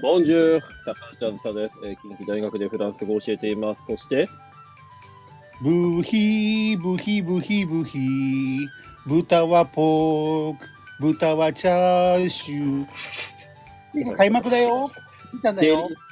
ボンジュール高橋あずさです、えー近畿大学でフランス語を教えています。そして、ブヒブヒブヒブヒ豚はポーク豚はチャーシュー。開幕だよ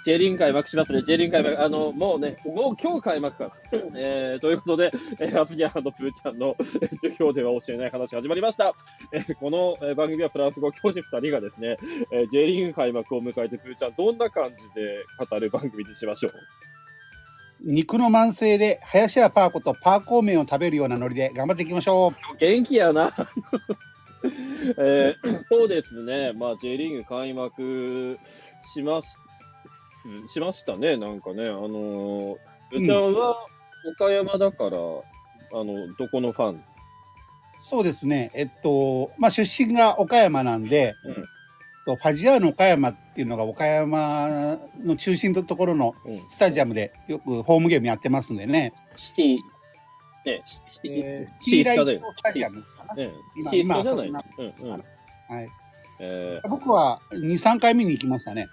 J, リーグ開幕しますね。J リーグ開幕、あの、もうね、もう今日開幕か。えーということで、えー、アフニャーのプーちゃんのえー授業では教えない話始まりました。えーこの、えー番組はフランス語教師2人がですね、えー J リーグ開幕を迎えて、プーちゃん、どんな感じで語る番組にしましょう？肉の慢性で林家パーコとパーコー麺を食べるようなノリで頑張っていきましょう元気やな。えーそうですね、まあ、J リーグ開幕しまししましたね、なんかね、あのー、うちゃんは岡山だから、あのどこのファン？そうですね。えっとまあ出身が岡山なんで、うん。とファジアーノ岡山っていうのが岡山の中心のところのうん。スタジアムでよくホームゲームやってますんでね、シティ、ね、シシティ、えー、シシーライティスタジアムかな、ね、今シティスタじゃなうんうん。はい、え僕は23回見に行きましたね。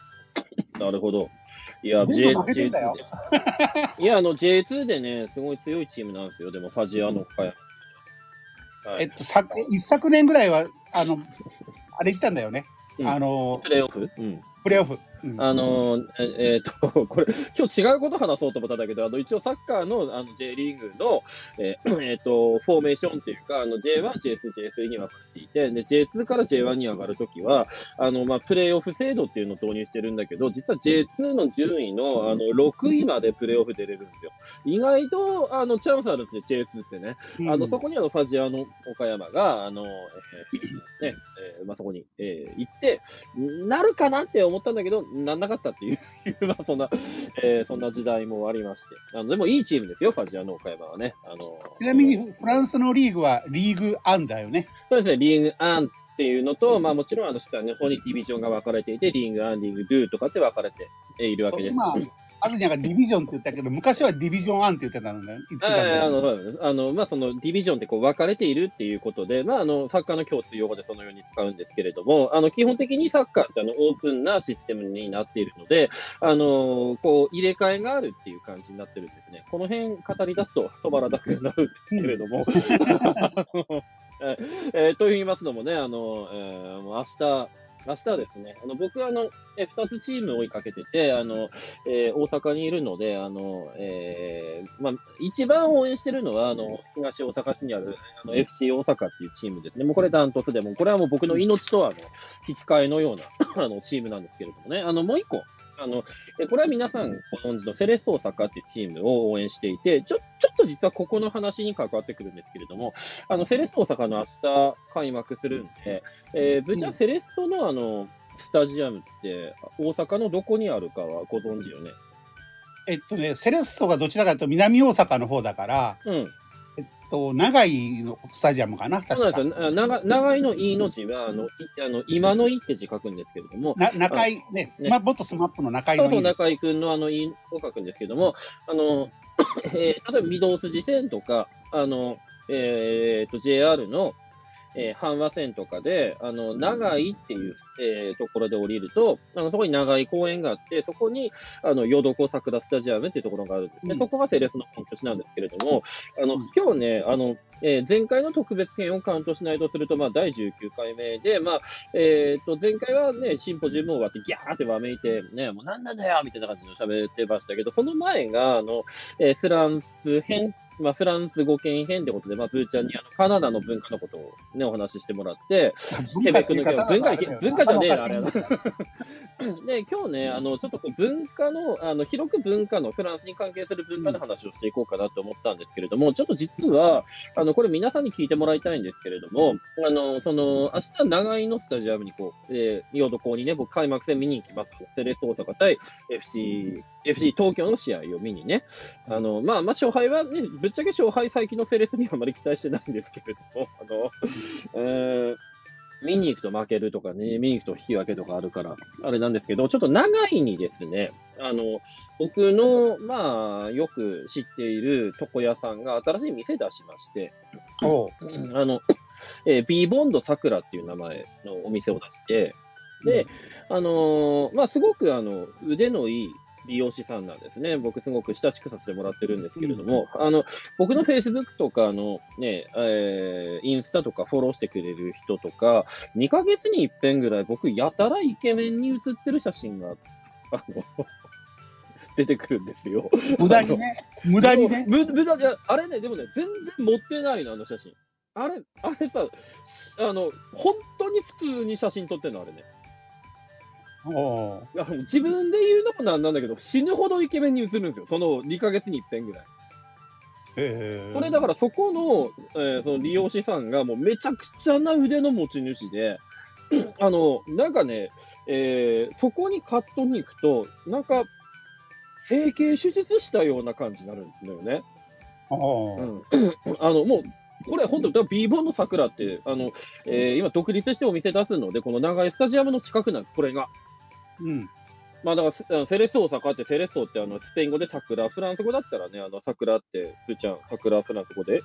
ーなるほど。いや、全 J 部負けてんだよ。J2 いや、あの J2 でね、すごい強いチームなんですよ、でも、ファジアの岡山。はい、えっと、さ一昨年ぐらいは、あの、あれ行ったんだよね。うん。あの、プレーオフ、うん、プレーオフ。うんあのーええーと、これ、今日違うこと話そうと思ったんだけど、あの、一応サッカーの、あの、J リーグの、えー えーと、フォーメーションっていうか、あの、J1、J2、J3 に分かれていて、で、J2 から J1 に上がるときは、あの、まあ、プレーオフ制度っていうのを導入してるんだけど、実は J2 の順位の、あの、6位までプレーオフ出れるんですよ。意外と、あの、チャンスあるんですね、J2 ってね。うんあの、そこにあの、ファジアの岡山が、あの、えーね、えーまあ、そこに、えー行って、なるかなって思ったんだけど、なんなかったっていう、まあ、そんな、えーそんな時代もありまして。あの、でもいいチームですよ、ファジアの岡山はね。あの、ちなみに、フランスのリーグはリーグアンだよね。そうですね、リーグアンっていうのと、まあもちろんあの下の方にディビジョンが分かれていて、リーグアン、リーグドゥとかって分かれているわけです。今、あるにはディビジョンって言ったけど、昔はディビジョンアンって言ってたんだよ。言ってたんだよああの、あの、まあ、その、ディビジョンってこう分かれているっていうことで、まあ、あの、サッカーの共通用語でそのように使うんですけれども、あの、基本的にサッカーってあの、オープンなシステムになっているので、あの、こう、入れ替えがあるっていう感じになってるんですね。この辺語り出すと止まらなくなるんですけれども、え えーと言いますのもね、あの、えーもう明日、明日はですね、あの僕はあの、え2つチームを追いかけてて、あの、えー大阪にいるので、あの、えーまあ、一番応援してるのは、あの、東大阪市にある、あの、FC 大阪っていうチームですね。もうこれダントツでもう、これはもう僕の命とは、あの、引き換えのような、あの、チームなんですけれどもね。あの、もう一個、あの、えこれは皆さんご存知のセレッソ大阪っていうチームを応援していて、ちょ、ちょっと実はここの話に関わってくるんですけれども、あの、セレッソ大阪の明日開幕するんで、えー、ぶっちゃセレッソのあの、スタジアムって大阪のどこにあるかはご存知よね？えっとね、セレッソがどちらかというと南大阪の方だから、うん。えっと、長居のスタジアムかな、確か。そうなんですよ。な長長いの E の字は、あの、いあの今のいって字書くんですけれども、な中居ね、スマ元スマップの中居そうそう、のいいです。中居くんのあの、いを書くんですけども、あの、えー例えば、御堂筋線とか、あの、えーと、JR の、えー阪和線とかで、あの、長井っていう、えーところで降りると、あの、そこに長井公園があって、そこに、あの、ヨドコ桜スタジアムっていうところがあるんですね。うんそこがセレスの本都市なんですけれども、あの、うん今日ね、あの、えー前回の特別編をカウントしないとすると、まあ、第19回目で、まあ、えっ、と、前回はね、シンポジウム終わって、ギャーってわめいて、ね、もうなんなんだよみたいな感じの喋ってましたけど、その前が、あの、えーフランス編、まあ、フランス語圏編ってことで、まあ、ブーちゃんにあのカナダの文化のことをね、お話ししてもらって、ケベックの文化文化じゃねえなあれで、今日ね、あの、ちょっとこう文化の、あの、広く文化の、フランスに関係する文化の話をしていこうかなと思ったんですけれども、ちょっと実は、あの、これ皆さんに聞いてもらいたいんですけれども、あの、その、明日長井のスタジアムにこう、えー、ヨード校にね、僕開幕戦見に行きます。セレッソ大阪対 FC、FC 東京の試合を見にね。あの、まあ、まあ、勝敗はね、ぶっちゃけ勝敗最近のセレッソにはあまり期待してないんですけれども、あの、えー見に行くと負けるとかね、見に行くと引き分けとかあるから、あれなんですけど、ちょっと長いにですね、あの、僕の、まあ、よく知っている床屋さんが新しい店出しまして、あの、えー、ビーボンドさくらっていう名前のお店を出して、で、あのーまあ、すごくあの腕のいい美容師さんなんですね。僕すごく親しくさせてもらってるんですけれども、あの、僕の Facebook とかのね、えーインスタとかフォローしてくれる人とか、2ヶ月に一遍ぐらい僕やたらイケメンに写ってる写真が、あの、出てくるんですよ。無駄にね。無駄にね。む無駄じゃ、あれね、でもね、全然持ってないの、あの写真。あれ、あれさ、しあの、本当に普通に写真撮ってんの、あれね。自分で言うのもなんなんだけど、死ぬほどイケメンに映るんですよ、その2ヶ月に一遍ぐらい。それだからそこの,、えーその利用師さんがもうめちゃくちゃな腕の持ち主で、あの、なんかね、えーそこにカットに行くと、なんか、整形手術したような感じになるんだよね。おーうん、あの、もう、これ本当、B ボンの桜って、あの、えー今独立してお店出すので、この長いスタジアムの近くなんです、これが。うん。まあだからセ、レッソ大阪って、セレッソってあのスペイン語で桜、フランス語だったらね、あの桜って、プーちゃん、桜、フランス語で、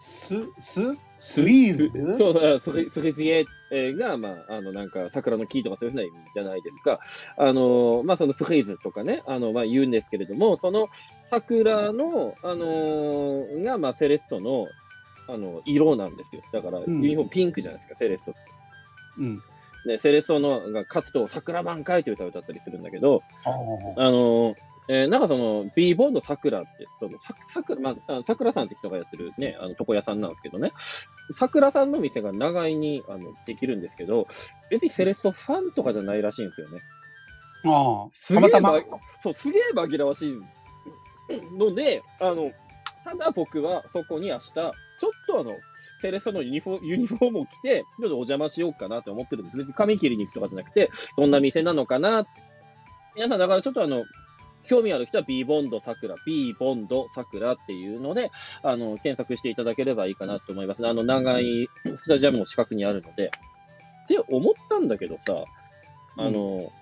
ス、ス、スリーズそうそう、スリスリジエが、まあ、あの、なんか、桜の木とかそういうふうな意味じゃないですか。あの、まあ、そのスリーズとかね、あの、まあ、言うんですけれども、その桜の、あのが、まあ、セレッソの、あの、色なんですよ。だから、ユんニフォームピンクじゃないですか、セレッソって。うん。で、セレッソのが勝つと、桜満開という歌を歌ったりするんだけど、あのえーなんかその、ビーボンの桜って、そのさ桜、まあ、あ桜さんって人がやってるね、あの、床屋さんなんですけどね、桜さんの店が長井に、あの、できるんですけど、別にセレッソファンとかじゃないらしいんですよね。あー。すげえたまそう、すげえ紛らわしいので、あの、ただ僕はそこに明日、ちょっとあの、セレッソのユニフォユニフォームを着て、ちょっとお邪魔しようかなと思ってるんです。別に髪切りに行くとかじゃなくて、どんな店なのかな。皆さん、だからちょっとあの、興味ある人は B ボンド桜、B ボンド桜っていうので、あの、検索していただければいいかなと思いますね。あの、長いスタジアムの近くにあるので。って思ったんだけどさ、あの、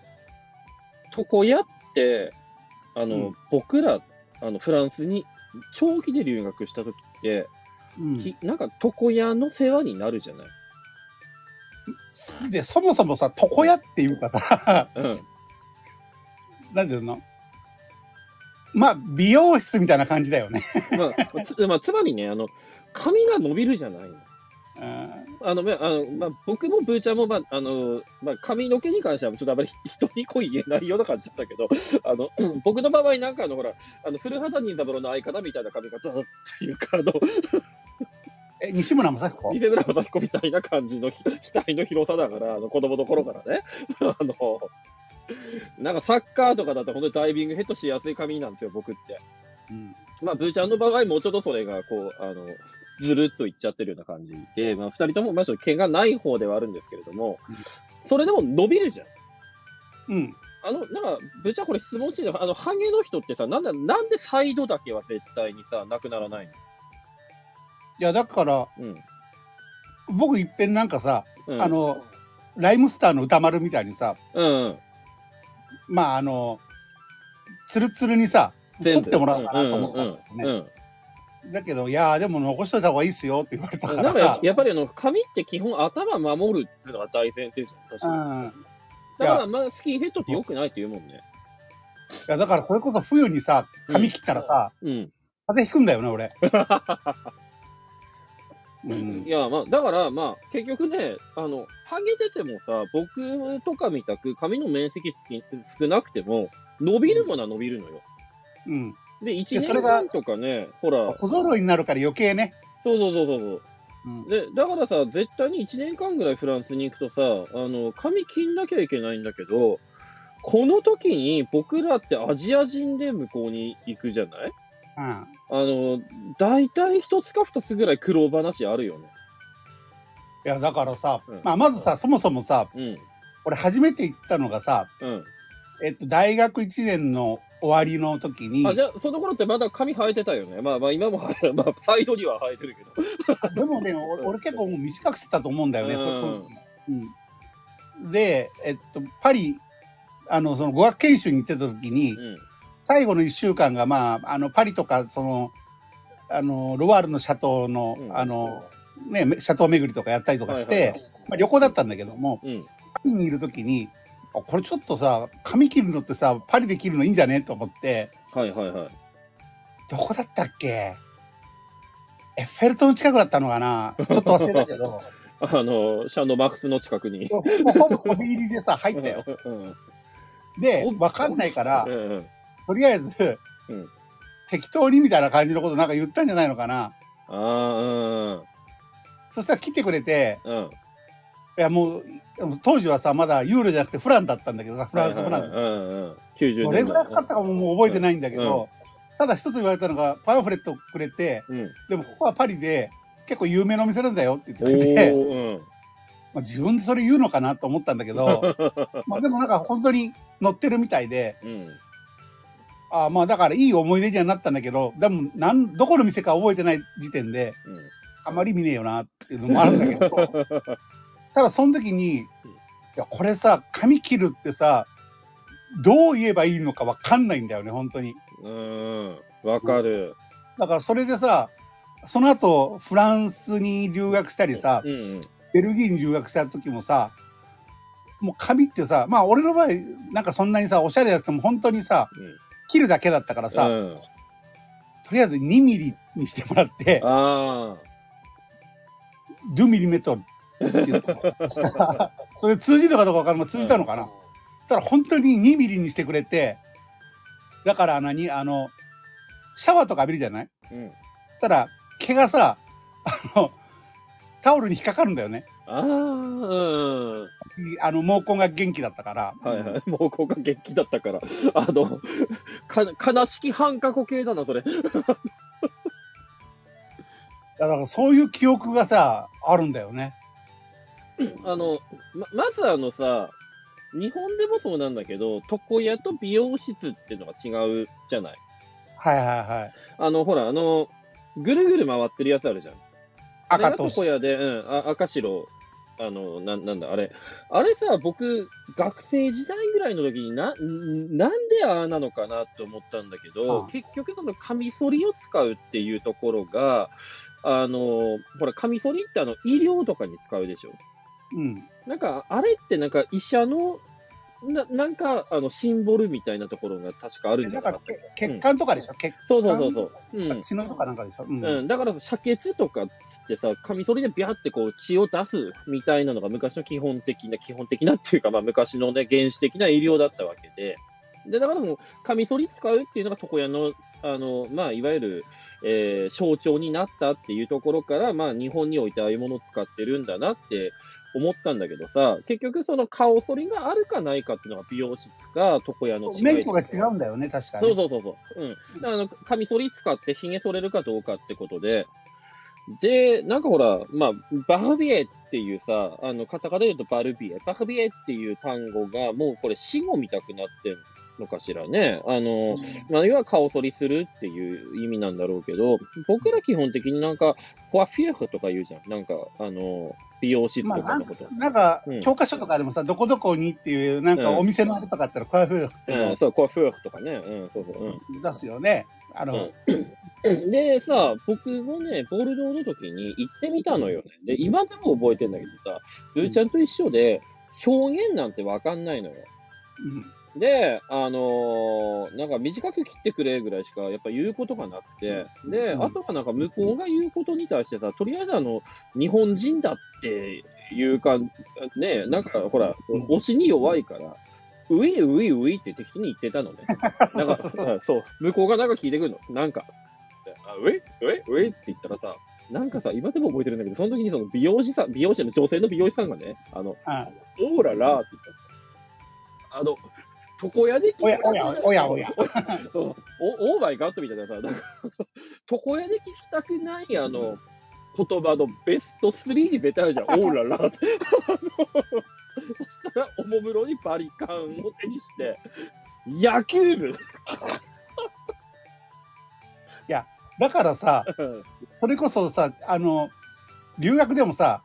床屋って、あの、うん僕ら、あの、フランスに長期で留学した時って、うんきなんか床屋の世話になるじゃない。で、そもそもさ、床屋っていうかさ、うん。なんていうの？まあ、美容室みたいな感じだよね。まあ、つ まあ、つまりね、あの、髪が伸びるじゃないの。うんあの、まああのまあ、僕もブーちゃんも、まあ、あの、まあ、髪の毛に関しては、ちょっとあまり 人にこう言えないような感じだったけど、あの、僕の場合なんかあの、ほら、あの、古畑任三郎の相方みたいな髪型っていうか、あの、え、西村雅彦？三村雅彦みたいな感じのひ額の広さだから、あの、子供の頃からね、あの、なんかサッカーとかだと本当にダイビングヘッドしやすい髪なんですよ、僕って。うんまあ、ブーちゃんの場合、もうちょっとそれが、こう、あの、ずるっといっちゃってるような感じで、まあ、二人とも、まあ、毛がない方ではあるんですけれどもうん、それでも伸びるじゃん。うん。あの、なんか、ブーちゃんこれ質問してるあの、ハゲの人ってさ、なんだ、なんでサイドだけは絶対にさ、なくならないの？いや、だから、うん。僕いっぺんなんかさ、うん、あ、の、ライムスターの歌丸みたいにさ、うんうん。まあ、あの、ツルツルにさ、剃ってもらおうかなと思ったんですよね。うんうんだけど、いやーでも残しといた方がいいっすよって言われたかなんかやら。やっぱりあの髪って基本頭守るっていうのが大前提じゃん、確かに。うん。いだからまあスキンヘッドって良くないって言うもんね。や、だからこれこそ冬にさ、髪切ったらさ、うん。風邪ひくんだよね、俺。うんい。や、まあ、だからまあ、結局ね、あの、ハゲててもさ、僕とかみたく髪の面積少少なくても、伸びるものは伸びるのよ。うん。で、1それが年間とかね、ほら、小揃いになるから余計ね。そうそうそうそうそう。うん。で、だからさ、絶対に1年間ぐらいフランスに行くとさ、あの、髪切んなきゃいけないんだけど、この時に僕らってアジア人で向こうに行くじゃない？うん。あの、大体一つか二つぐらい苦労話あるよね。いや、だからさ、うんまあ、まずさ、そもそもさ、うん。俺初めて行ったのがさ、うん。えっと、大学1年の終わりの時に、あ、じゃあ、その頃ってまだ髪生えてたよね。まあまあ、今も生え、まあ、サイドには生えてるけど。でもね、俺俺結構もう短くしてたと思うんだよね、うんそその時うん。で、えっと、パリ、あの、その語学研修に行ってた時に、うん。最後の1週間が、まあ、あの、パリとか、その、あの、ロワールのシャトーの、うんあの、ね、シャトー巡りとかやったりとかして、まあ、旅行だったんだけども、うん。パリにいる時に、あこれちょっとさ、髪切るのってさ、パリで切るのいいんじゃねと思って、はいはいはい。どこだったっけ？エッフェル塔の近くだったのかな？ちょっと忘れたけど、あの、シャンドマックスの近くに。もうほぼ飛び入りでさ、入ったよ。うん。で、わかんないからう、んうん。とりあえず、うん適当にみたいな感じのことなんか言ったんじゃないのかなああ、そしたら来てくれて、うん。うん。いやもう、当時はさ、まだユーロじゃなくてフランだったんだけどさ、フランスフランス。うんうん。90年どれぐらいかかったかももう覚えてないんだけど、ただ一つ言われたのが、パンフレットをくれて、うん。でもここはパリで結構有名なお店なんだよって言っておくれて、ー、まあ、自分でそれ言うのかなと思ったんだけど、まあでもなんか本当に乗ってるみたいで、うん。うん。あまあだからいい思い出にはなったんだけど、でもなんどこの店か覚えてない時点で、あまり見ねえよなっていうのもあるんだけど、ただその時に、いやこれさ、髪切るってさ、どう言えばいいのかわかんないんだよね、本当に。うん。わかる。だからそれでさ、その後フランスに留学したりさ、うんうん。ベルギーに留学した時もさ、もう髪ってさ、まあ俺の場合、なんかそんなにさ、おしゃれだっても本当にさ、切るだけだったからさ、うん。とりあえず2ミリにしてもらって、あ2ミリメートルって言ったそれ通じるかどうかわかんない。通じたのかな、ただ本当に2ミリにしてくれて、だから何あの、シャワーとか浴びるじゃない？あ。うん。ただ、毛がさ、あの、タオルに引っかかるんだよね。ああ、うん。あの、毛根が元気だったから。はいはい。もうここが元気だったから。あの、か、悲しき半過去系だな、それ。だからそういう記憶がさ、あるんだよね。あの、ま、まずあのさ、日本でもそうなんだけど、床屋と美容室っていうのが違うじゃない。はいはいはい。あの、ほら、あの、ぐるぐる回ってるやつあるじゃん。あれが赤と床屋で、うん、あ赤白、あの、な、なんだ、あれ。あれさ、僕、学生時代ぐらいの時にな、んなんでああなのかなって思ったんだけど、ああ結局そのカミソリを使うっていうところが、あの、ほら、カミソリってあの、医療とかに使うでしょ。うん。なんか、あれってなんか医者の、ななんか、あの、シンボルみたいなところが確かあるんじゃなからった？け血管とかでしょ、血そうそうそうそう。うん。血のとかなんかでしょ、うん。うん、だから、遮血とかっつってさ、カミソリでビャってこう血を出すみたいなのが昔の基本的な、基本的なっていうか、まあ昔のね、原始的な医療だったわけで。で、だからもう、カミソリ使うっていうのが床屋の、あの、まあ、いわゆる、えー象徴になったっていうところから、まあ、日本においてああいうものを使ってるんだなって思ったんだけどさ、結局その顔剃りがあるかないかっていうのが美容室か床屋の違い免許が違うんだよね、確かに。そうそうそうそう。うん。あの、カミソリ使って髭剃れるかどうかってことで、で、なんかほら、まあ、バフビエっていうさ、あの、カタカナで言うとバルビエ、バフビエっていう単語が、もうこれ死語見たくなってんのかしらね。あの、まあ、要は顔剃りするっていう意味なんだろうけど、僕ら基本的になんか、コアフィエフとか言うじゃん。なんか、あの、美容室とかのこと。なんかうん、教科書とかでもさ、どこどこにっていう、なんかうんお店のあれとかあったら、こういうふうっていうのうん、そう、コアフィエフとかね。うん、そうそう。うん。を出すよね。あの、でさ、僕もね、ボルドーの時に行ってみたのよね。で、今でも覚えてんだけどさ、ブーちゃんと一緒で、表現なんてわかんないのよ。で、あのーなんか短く切ってくれぐらいしかやっぱ言うことがなくて、で、うん。あとはなんか向こうが言うことに対してさ、とりあえずあの、日本人だっていうか、ね、なんかほら、うん。推しに弱いから、ウィウィウィって適当に言ってたのね。なんか、そう向こうがなんか聞いてくるの。なんか、あウェイウェイウェイって言ったらさ、なんかさ、今でも覚えてるんだけど、その時にその美容師さん、美容師の女性の美容師さんがね、あの、あオーララーって言ったの。あの、床屋で聞おやおやおやおや。オーバイガットみたいなさ、なんか、床屋で聞きたくないあの、言葉のベスト3にベターじゃん、オーララーって。そしたら、おもむろにバリカンを手にして、野球部。だからさ、それこそさ、あの、留学でもさ、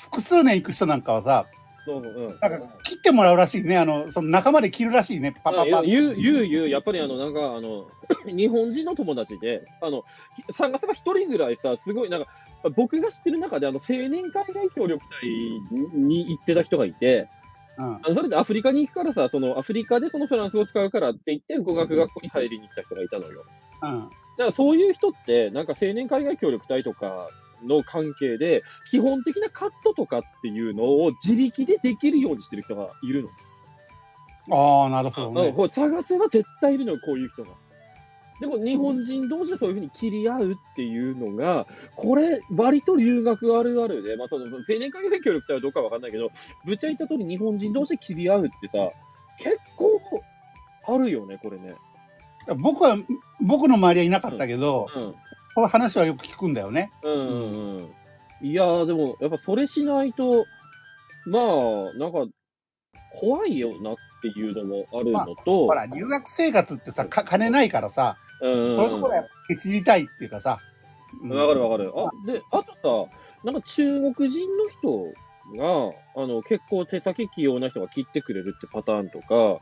複数年行く人なんかはさ、そうそう、うん。なんか切ってもらうらしいね。あの、その仲間で切るらしいね。パパパ。言う、言う、言う、やっぱりあの、なんか、あの、日本人の友達で、あの、探せば一人ぐらいさ、すごい、なんか、僕が知ってる中で、あの、青年海外協力隊に行ってた人がいて、うん。あのそれでアフリカに行くからさ、そのアフリカでそのフランス語を使うからって言って、語学学校に入りに来た人がいたのよ。うん。だからそういう人って、なんか青年海外協力隊とかの関係で、基本的なカットとかっていうのを自力でできるようにしてる人がいるの。ああ、なるほどね。探せば絶対いるのよ、こういう人が。でも日本人同士でそういうふうに切り合うっていうのが、これ、割と留学あるあるで、まあ、その青年海外協力隊はどうかわかんないけど、ぶっちゃ言った通り日本人同士で切り合うってさ、結構あるよね、これね。僕は、僕の周りはいなかったけど、うん。この話はよく聞くんだよね。うんうんうん。いやー、でも、やっぱそれしないと、まあ、なんか、怖いよなっていうのもあるのと、ほら、留学生活ってさ、か金ないからさ、うんうん、そういうところはやっぱケチりたいっていうかさ。うんわかるわかる。あ、で、あとさ、なんか中国人の人が、あの、結構手先器用な人が切ってくれるってパターンとか、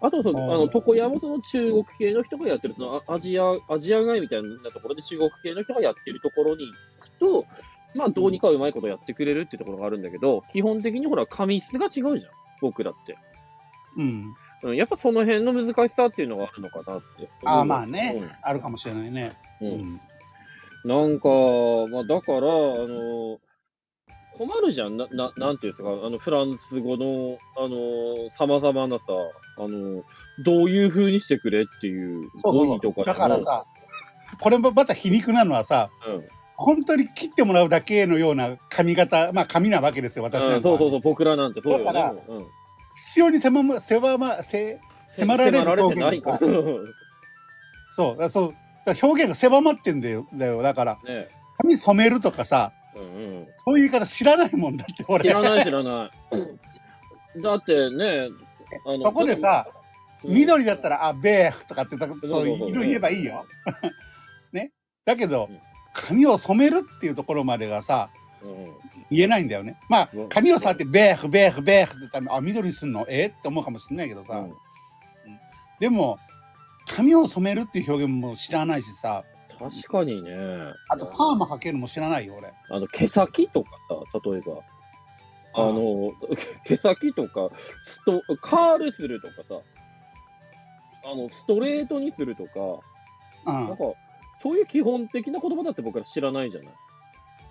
あとその、あの、床屋もその中国系の人がやってる、そのあアジア、アジア街みたいなところで中国系の人がやってるところに行くと、まあ、どうにかうまいことやってくれるってところがあるんだけど、基本的にほら、紙質が違うじゃん。僕らって。うん。うん、やっぱその辺の難しさっていうのがあるのかなって。ああ、まあね、あるかもしれないね。うん。ううんん。なんか、まあ、だから、あの、困るじゃん。な、ななんていうんですか、あの、フランス語の、あの、様々なさ、あの、どういう風にしてくれっていうそう語そうそう。だから、さ、これもまた皮肉なのはさ、うん。本当に切ってもらうだけのような髪型、まあ髪なわけですよ、私なんかはうん、そうそうそう、僕らなんてそうよね。だからうん、必要に迫ま、迫ま、せ、迫られる表現がそう、そう、表現が狭まってんだよ、だよ。だから、え髪染めるとかさ、うんうん。そういう言い方知らないもんだって、俺。知らない知らない。だってね、そこでさ、うん。緑だったら、あ、ベーフとかって、そう色言えばいいよ。ね。だけどうん、髪を染めるっていうところまでがさ、うん。言えないんだよね。まあうん、髪を触って、ベーフ、ベーフ、ベーフって言ったら、あ、緑にすんの？え？って思うかもしれないけどさ、うん。でも、髪を染めるっていう表現も知らないしさ、確かにね。あとパーマかけるのも知らないよ、俺。あの、毛先とかさ、例えば。あの、毛先とか、スト、カールするとかさ、あの、ストレートにするとか、うんなん。か、そういう基本的な言葉だって僕ら知らないじゃない。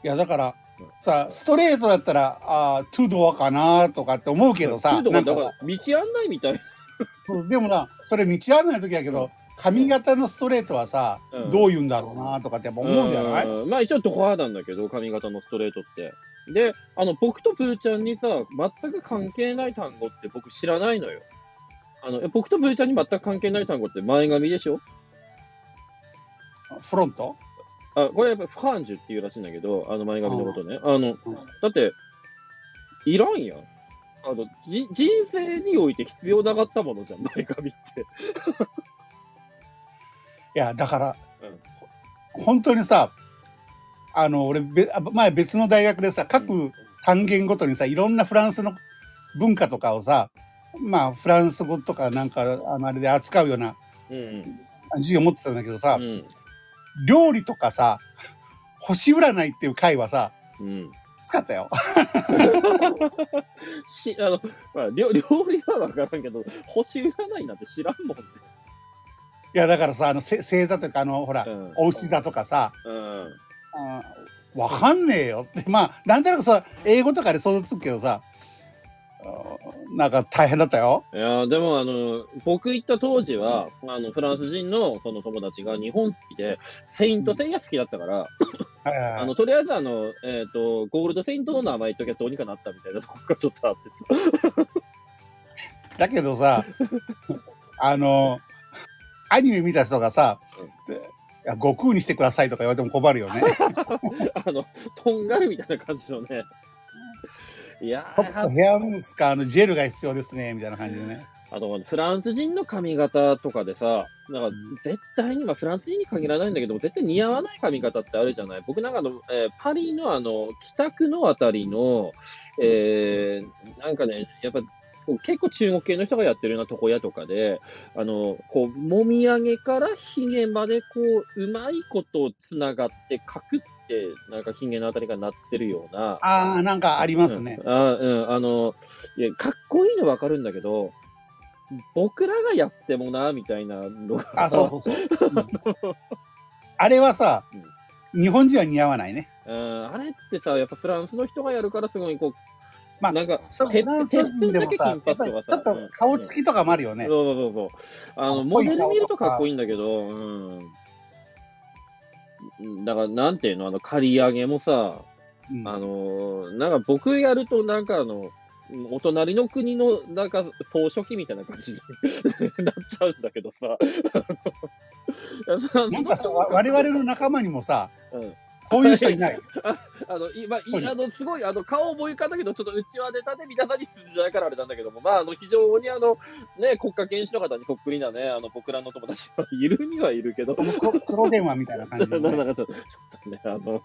いや、だからうん、さ、ストレートだったら、あートゥドアかなとかって思うけどさ、というのが、なんかだから、道案内みたいな。でもな、それ道案内の時やけど、髪型のストレートはさ、うんどう言うんだろうなとかってやっぱ思うじゃない？うんまあ一応ドコアなんだけど、髪型のストレートって。で、あの、僕とプーちゃんにさ、全く関係ない単語って僕知らないのよ。あの、僕とプーちゃんに全く関係ない単語って前髪でしょ？フロント？あ、これやっぱフカンジュっていうらしいんだけど、あの前髪のことね。あの、だって、いらんやん。あの、じ、人生において必要なかったものじゃん、前髪って。いや、だから、本当にさ、あの、俺、べあ前別の大学でさ、う各単元ごとにさ、いろんなフランスの文化とかをさ、まあ、フランス語とかなんか、あの、あれで扱うようなうん。授業持ってたんだけどさう、ん。料理とかさ、星占いっていう回はさ、うん。きつかったよ。し、あの、まあ、料料理はわからんけど、星占いなんて知らんもんね。いや、だからさ、あの、せ星座とか、あの、ほら、うん。お牛座とかさ、うん。わかんねえよって、まあ、なんとなくさ、英語とかで想像つくけどさ、なんか大変だったよ。いやーでもあの、僕行った当時は、あの、フランス人のその友達が日本好きで、セイントセイヤ好きだったから、あの、とりあえずあの、えっ、と、ゴールドセイントの名前言っときゃどうにかなったみたいなところがちょっとあってさ。だけどさ、あの、アニメ見た人がさ、でいや悟空にしてくださいとか言われても困るよね。あの、とんがるみたいな感じのね。いやちょっとーヘアムスか、あの、ジェルが必要ですね、みたいな感じでね。あと、フランス人の髪型とかでさ、なんか、絶対に、まあ、フランス人に限らないんだけど、絶対似合わない髪型ってあるじゃない？僕なんかあの、えーパリのあの、北区のあたりの、えー、なんかね、やっぱ、結構中国系の人がやってるような床屋とかで、あの、こう、もみあげからひげまで、こう、うまいことつながって、かくって、なんかひげのあたりがなってるような、ああ、なんかありますね。うん、あうん、あの、いや、かっこいいのわかるんだけど、僕らがやってもな、みたいなのが。あ、そうそうそう。う んあれはさ、日本人は似合わないね。うん、あれってさ、やっぱフランスの人がやるからすごい、こう、まあなんか、そフランス人でもさ、ちょっと顔つきとかもあるよね。そうそうそうそう。あの、モデル見るとかっこいいんだけど、うん。だから、なんていうの、あの、刈り上げもさ、うんあの、なんか僕やると、なんかあの、お隣の国の、なんか、総書記みたいな感じに なっちゃうんだけどさ。なんか我々の仲間にもさ、うんこういう人いない。あの、今、いあの、すごい、あの、顔思い浮かんだけど、ちょっとうちはネタで皆さんに通じないからあれなんだけども、まあ、あの、非常にあの、ね、国家元首の方にそっくりなね、あの、僕らの友達はいるにはいるけど、黒電話みたいな感じのね、なんかちょっとちょっとね、あの、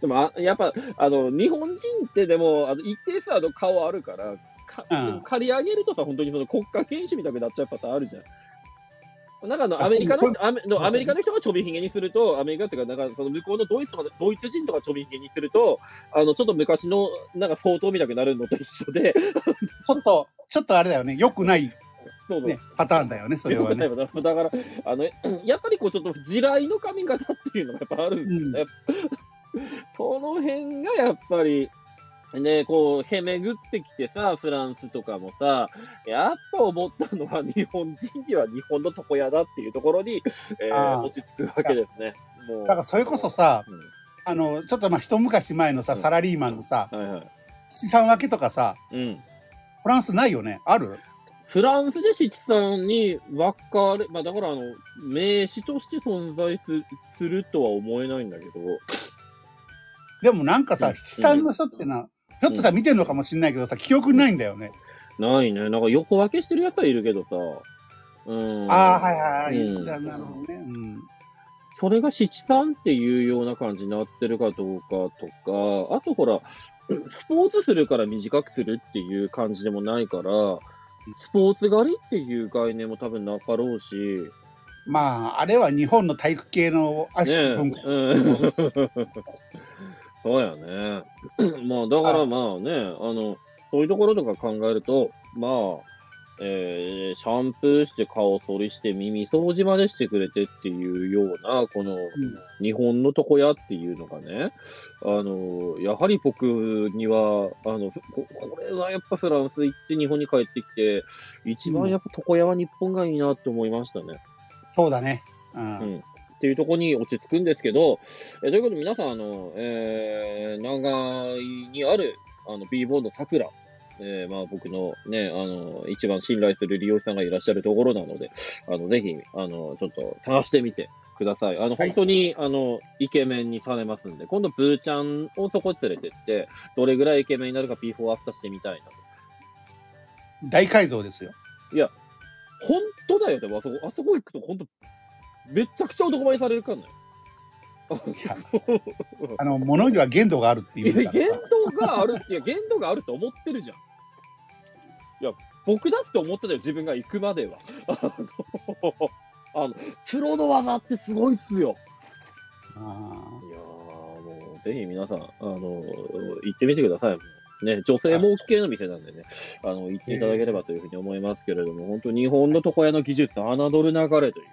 でも、あやっぱ、あの、日本人ってでも、あの、一定数あの顔あるから、かうん。借り上げるとさ、本当にその国家元首みたくなっちゃうパターンあるじゃん。なんかあの、あアメリカの、アメのアメリカの人がちょびひげにすると、アメリカっていうか、なんかその向こうのドイツとか、ドイツ人とかちょびひげにすると、あの、ちょっと昔の、なんか相当みたくなるのと一緒で、ちょっと、ちょっとあれだよね、良くない、ね、パターンだよね、それはね。だから、あの、やっぱりこう、ちょっと地雷の髪型っていうのがやっぱあるんだよ。ね。その辺がやっぱり、ね、こう、へめぐってきてさ、フランスとかもさ、やっぱ思ったのは日本人には日本の床屋だっていうところに、えー落ち着くわけですね。もう。だからそれこそさ、うんあの、ちょっとまあ一昔前のさ、うんサラリーマンのさ、はいはい。資産分けとかさ、うん。フランスないよね？ある？フランスで七三に分かれ、まあだからあの、名詞として存在すするとは思えないんだけど、でもなんかさ、うん資産の人ってな、ひょっとさ、見てるのかもしれないけどさ、記憶ないんだよね。ないね。なんか横分けしてるやつはいるけどさ。うん。ああ、はいはいはい。うんなるほどね。うん。それが七三っていうような感じになってるかどうかとか、あとほら、スポーツするから短くするっていう感じでもないから、スポーツ狩りっていう概念も多分なかろうし、まあ、あれは日本の体育系のね足文化。うん、そうやね。まあ、だからまあね、あの、そういうところとか考えると、まあ、えーシャンプーして顔剃りして耳掃除までしてくれてっていうような、この日本の床屋っていうのがね、あの、やはり僕には、あの、ここれはやっぱフランス行って日本に帰ってきて、一番やっぱ床屋は日本がいいなって思いましたね。そうだね。うん。うんっていうところに落ち着くんですけど、えーということで皆さん、あの、えー、長井にある、あの、b ボード桜、えー、まあ僕のね、あの、一番信頼する利用者さんがいらっしゃるところなので、あの、ぜひ、あの、ちょっと探してみてください。あの、本当に、あの、イケメンにされますんで、今度、ブーちゃんをそこ連れてって、どれぐらいイケメンになるか P4 アフターしてみたいなと。大改造ですよ。本当だよ、でもあそこ、あそこ行くと本当、めちゃくちゃ男前にされるからね。あの、物には限度があるっていう限さ。度がある、いや、限度があると思ってるじゃん。いや、僕だって思ってたよ、自分が行くまでは。あの、プロの技ってすごいっすよ。あいやー、もう、ぜひ皆さん、あの、行ってみてください。ね、女性も OK の店なんでね、あの、行っていただければというふうに思いますけれども、本当日本の床屋の技術、侮る流れという。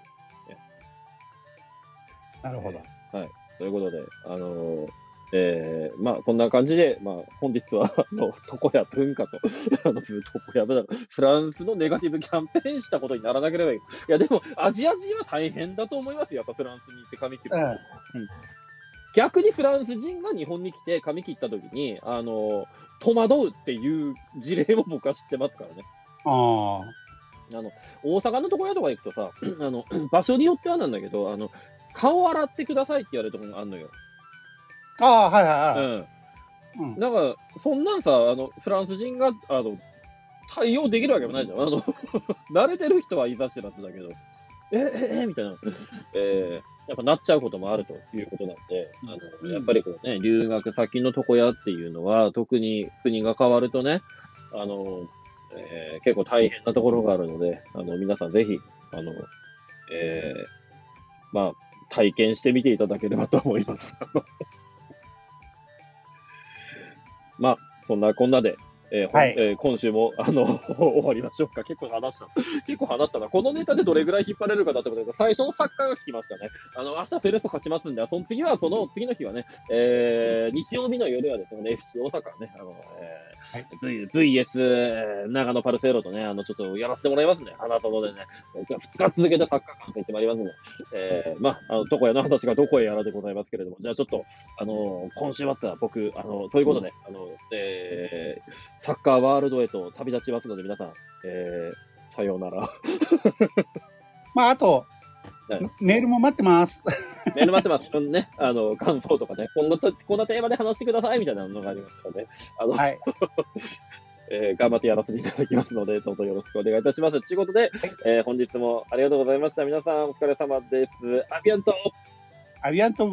ーなるほど。ということで、あのーえーまあ、そんな感じで、まあ、本日は、あの、床屋文化と、あの、床屋文化、フランスのネガティブキャンペーンしたことにならなければいい。いや、でも、アジア人は大変だと思いますよ。やっぱフランスに行って髪切る。うん逆にフランス人が日本に来て髪切った時に、あのー戸惑うっていう事例も僕は知ってますからね。あ大阪の床屋とか行くとさ、あの、場所によってはなんだけど、あの、顔洗ってくださいって言われるところがあるのよ。あ。ああ、はいはいはい。うん。うんなんか、そんなんさ、あの、フランス人が、あの、対応できるわけもないじゃん。あの、慣れてる人はいざ知らずだけど、え、え、え、みたいな、えーやっぱなっちゃうこともあるということなんで、あの、やっぱりこうね、留学先の床屋っていうのは、特に国が変わるとね、あの、えー結構大変なところがあるので、あの、皆さんぜひ、あの、えーまあ、体験してみていただければと思います。まあ、そんなこんなで、えーはいえー今週も、あの、終わりましょうか。結構話した。結構話したな。このネタでどれぐらい引っ張れるかだってことで、最初のサッカーが聞きましたね。あの、明日セレッソ勝ちますんで、その次は、その次の日はね、えー、日曜日の夜はですね、FC 大阪ね、あの、えー V、VS えー長野パルセイロとね、あの、ちょっとやらせてもらいますね。花園でね、2日続けてサッカー観戦してまいりますので、えー、まあ、あの、どこやの話がどこへやらでございますけれども、じゃあちょっと、あの、今週末は僕、あの、そういうことで、あの、えー、サッカーワールドへと旅立ちますので、皆さん、えー、さようなら。まあ、あとはい、メールも待ってます。メール待ってます。ね、あの、感想とかね、こんなと、こんなテーマで話してくださいみたいなのがありますからね。あの、はい。えー頑張ってやらせていただきますので、どうぞよろしくお願いいたします。ということで、えー本日もありがとうございました。皆さんお疲れ様です。アビアントアビアント